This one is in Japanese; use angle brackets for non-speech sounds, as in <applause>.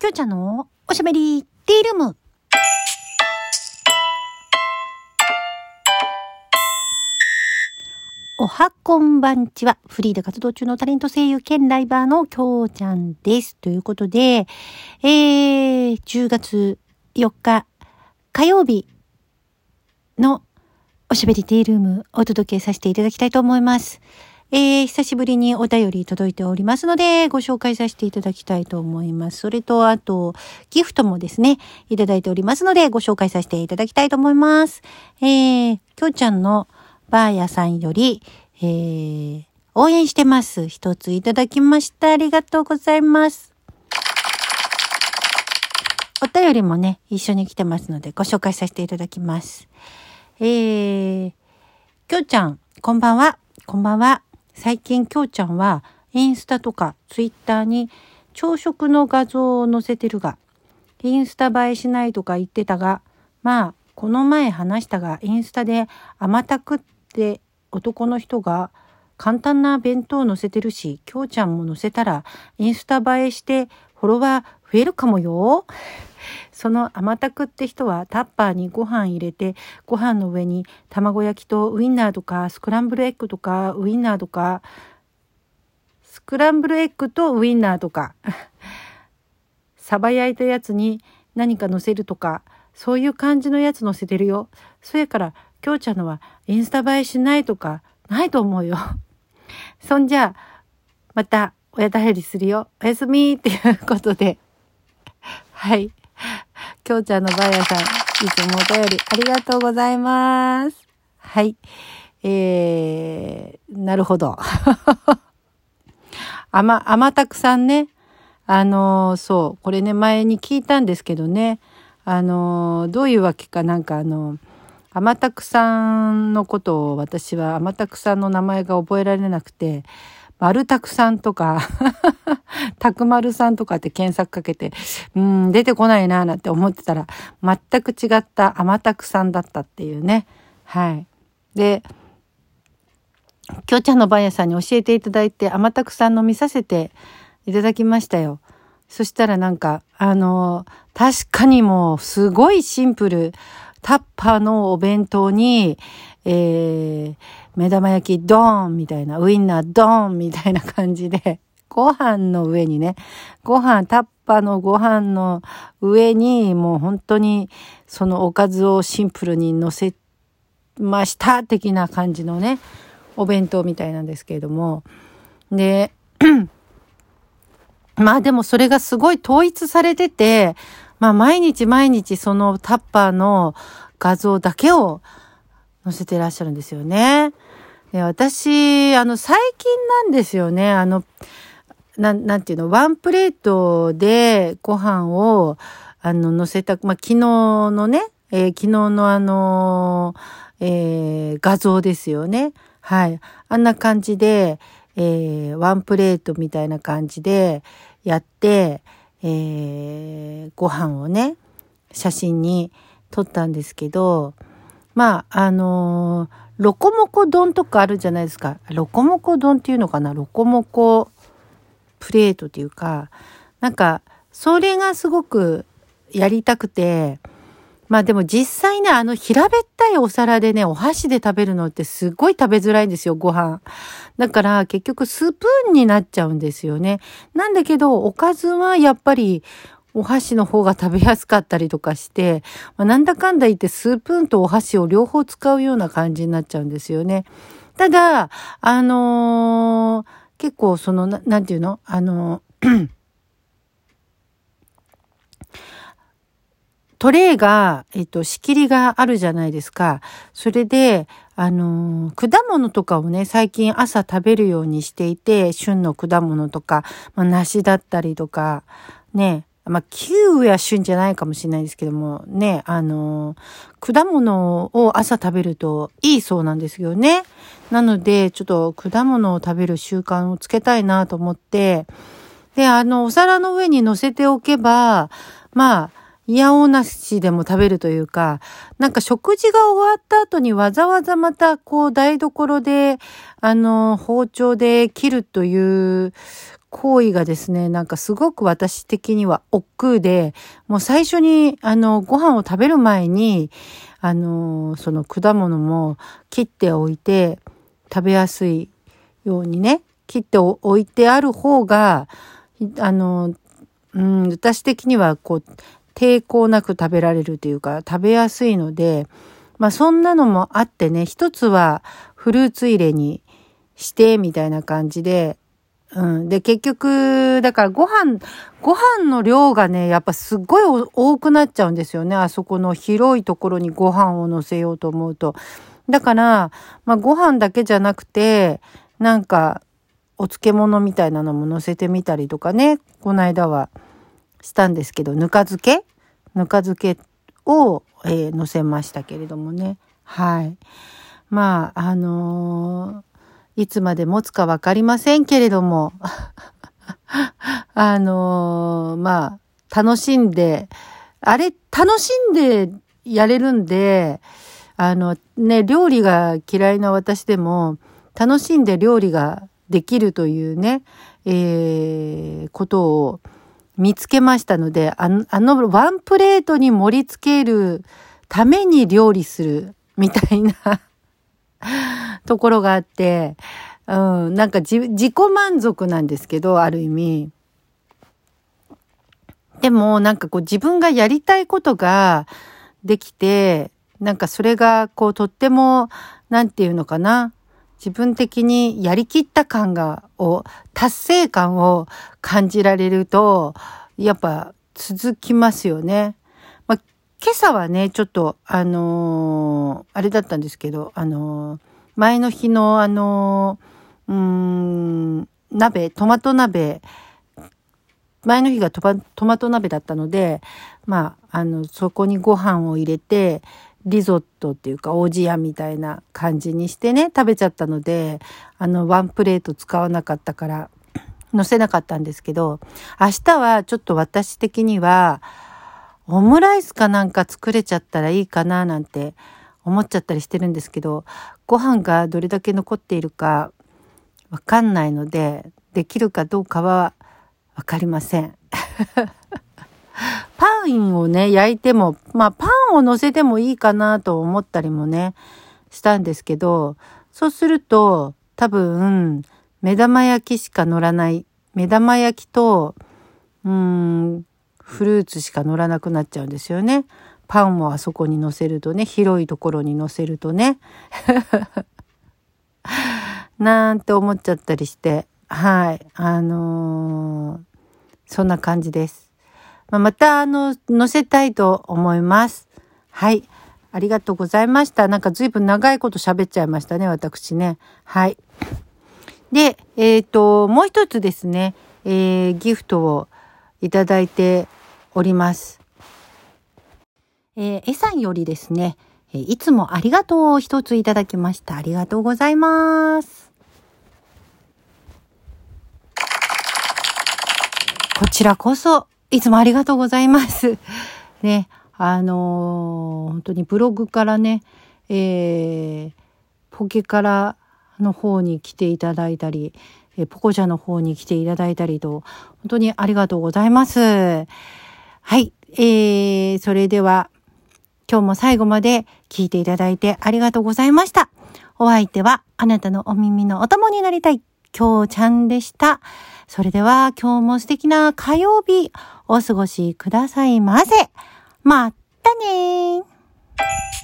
きょうちゃんのおしゃべりティールーム。おはこんばんちは。フリーで活動中のタレント声優兼ライバーのきょうちゃんです。ということで、えー、10月4日火曜日のおしゃべりティールームお届けさせていただきたいと思います。えー、久しぶりにお便り届いておりますので、ご紹介させていただきたいと思います。それと、あと、ギフトもですね、いただいておりますので、ご紹介させていただきたいと思います。えー、きょうちゃんのバーヤさんより、えー、応援してます。一ついただきました。ありがとうございます。お便りもね、一緒に来てますので、ご紹介させていただきます。えー、きょうちゃん、こんばんは。こんばんは。最近きょうちゃんはインスタとかツイッターに朝食の画像を載せてるが、インスタ映えしないとか言ってたが、まあ、この前話したが、インスタで甘たくって男の人が簡単な弁当を載せてるし、きょうちゃんも載せたらインスタ映えしてフォロワー増えるかもよ。その甘たくって人はタッパーにご飯入れて、ご飯の上に卵焼きとウインナーとか、スクランブルエッグとか、ウインナーとか、スクランブルエッグとウインナーとか、サバ焼いたやつに何か乗せるとか、そういう感じのやつ乗せてるよ。そやから、きょうちゃんのはインスタ映えしないとか、ないと思うよ。そんじゃあ、また、親だへりするよ。おやすみっていうことで。はい。きょうちゃんのばあやさん、いつもお便りありがとうございます。はい。えー、なるほど。<laughs> あま、あまたくさんね。あの、そう、これね、前に聞いたんですけどね。あの、どういうわけかなんかあの、あまたくさんのことを私はあまたくさんの名前が覚えられなくて、丸たくさんとか <laughs> たくまるさんとかって検索かけて、うん、出てこないなーなんて思ってたら、全く違った甘たくさんだったっていうね。はい。で、きょうちゃんの番屋さんに教えていただいて、甘たくさん飲みさせていただきましたよ。そしたらなんか、あの、確かにもうすごいシンプル。タッパーのお弁当に、えー、目玉焼きドーンみたいな、ウインナードーンみたいな <laughs> 感じで、ご飯の上にね、ご飯、タッパのご飯の上に、もう本当にそのおかずをシンプルに乗せました的な感じのね、お弁当みたいなんですけれども。で、<clears throat> まあでもそれがすごい統一されてて、まあ毎日毎日そのタッパーの画像だけを載せてらっしゃるんですよね。で私、あの最近なんですよね。あの、ななんていうの、ワンプレートでご飯を、あの、乗せた、まあ、昨日のね、えー、昨日のあのー、えー、画像ですよね。はい。あんな感じで、えー、ワンプレートみたいな感じでやって、えー、ご飯をね、写真に撮ったんですけど、まあ、あのー、ロコモコ丼とかあるじゃないですか。ロコモコ丼っていうのかな？ロコモコプレートっていうか、なんか、それがすごくやりたくて、まあでも実際ね、あの平べったいお皿でね、お箸で食べるのってすごい食べづらいんですよ、ご飯。だから結局スプーンになっちゃうんですよね。なんだけど、おかずはやっぱりお箸の方が食べやすかったりとかして、まあ、なんだかんだ言ってスプーンとお箸を両方使うような感じになっちゃうんですよね。ただ、あのー、結構その、ななんていうの？あのー <clears throat> トレイが、えっと、仕切りがあるじゃないですか。それで、あのー、果物とかをね、最近朝食べるようにしていて、旬の果物とか、まあ、梨だったりとか、ね、まあ、キウイは旬じゃないかもしれないですけども、ね、あの、果物を朝食べるといいそうなんですよね。なので、ちょっと果物を食べる習慣をつけたいなと思って、で、あの、お皿の上に乗せておけば、まあ、いやおなしでも食べるというか、なんか食事が終わった後にわざわざまたこう台所で、あの、包丁で切るという行為がですね、なんかすごく私的には億劫で、もう最初に、あの、ご飯を食べる前に、あの、その果物も切っておいて、食べやすいようにね、切っておいてある方が、あの、うん、私的にはこう、抵抗なく食べられるというか、食べやすいので、まあそんなのもあってね、一つはフルーツ入れにして、みたいな感じで、うん。で、結局、だからご飯、ご飯の量がね、やっぱすっごい多くなっちゃうんですよね。あそこの広いところにご飯を乗せようと思うと。だから、まあご飯だけじゃなくて、なんか、お漬物みたいなのも乗せてみたりとかね、この間はしたんですけど、ぬか漬け？ぬか漬けを、えー、乗せましたけれどもね。はい。まあ、あのー、いつまで持つかわかりませんけれども、<laughs> あのー、まあ、楽しんで、あれ、楽しんでやれるんで、あの、ね、料理が嫌いな私でも、楽しんで料理ができるというね、えー、ことを見つけましたので、あの、あのワンプレートに盛り付けるために料理するみたいな。<laughs> ところがあって、うん、なんか自己満足なんですけど、ある意味。でも、なんかこう自分がやりたいことができて、なんかそれがこうとっても、なんていうのかな。自分的にやりきった感が、を、達成感を感じられると、やっぱ続きますよね。今朝はね、ちょっと、あのー、あれだったんですけど、あのー、前の日の、あのー、うーん、鍋、トマト鍋、前の日がトマト鍋だったので、まあ、あの、そこにご飯を入れて、リゾットっていうか、おじやみたいな感じにしてね、食べちゃったので、あの、ワンプレート使わなかったから、乗せなかったんですけど、明日はちょっと私的には、オムライスかなんか作れちゃったらいいかななんて思っちゃったりしてるんですけど、ご飯がどれだけ残っているかわかんないので、できるかどうかはわかりません。<laughs> パンをね、焼いても、まあパンを乗せてもいいかなと思ったりもね、したんですけど、そうすると多分、目玉焼きしか乗らない。目玉焼きと、うーん、フルーツしか乗らなくなっちゃうんですよね。パンもあそこに乗せるとね、広いところに乗せるとね。<laughs> なんて思っちゃったりして、はい。あのー、そんな感じです。まあ、また、あの、載せたいと思います。はい。ありがとうございました。なんか随分長いこと喋っちゃいましたね、私ね。はい。で、えっ、ー、と、もう一つですね、えー、ギフトをいただいております。えー、えさんよりですね、えいつもありがとうを一ついただきました。ありがとうございます。こちらこそいつもありがとうございます。<laughs> ね、あのー、本当にブログからね、えー、ポケからの方に来ていただいたり、えポコジャの方に来ていただいたりと、本当にありがとうございます。はい、えー、それでは、今日も最後まで聞いていただいてありがとうございました。お相手は、あなたのお耳のお供になりたい、今日ちゃんでした。それでは今日も素敵な火曜日お過ごしくださいませ。またねー。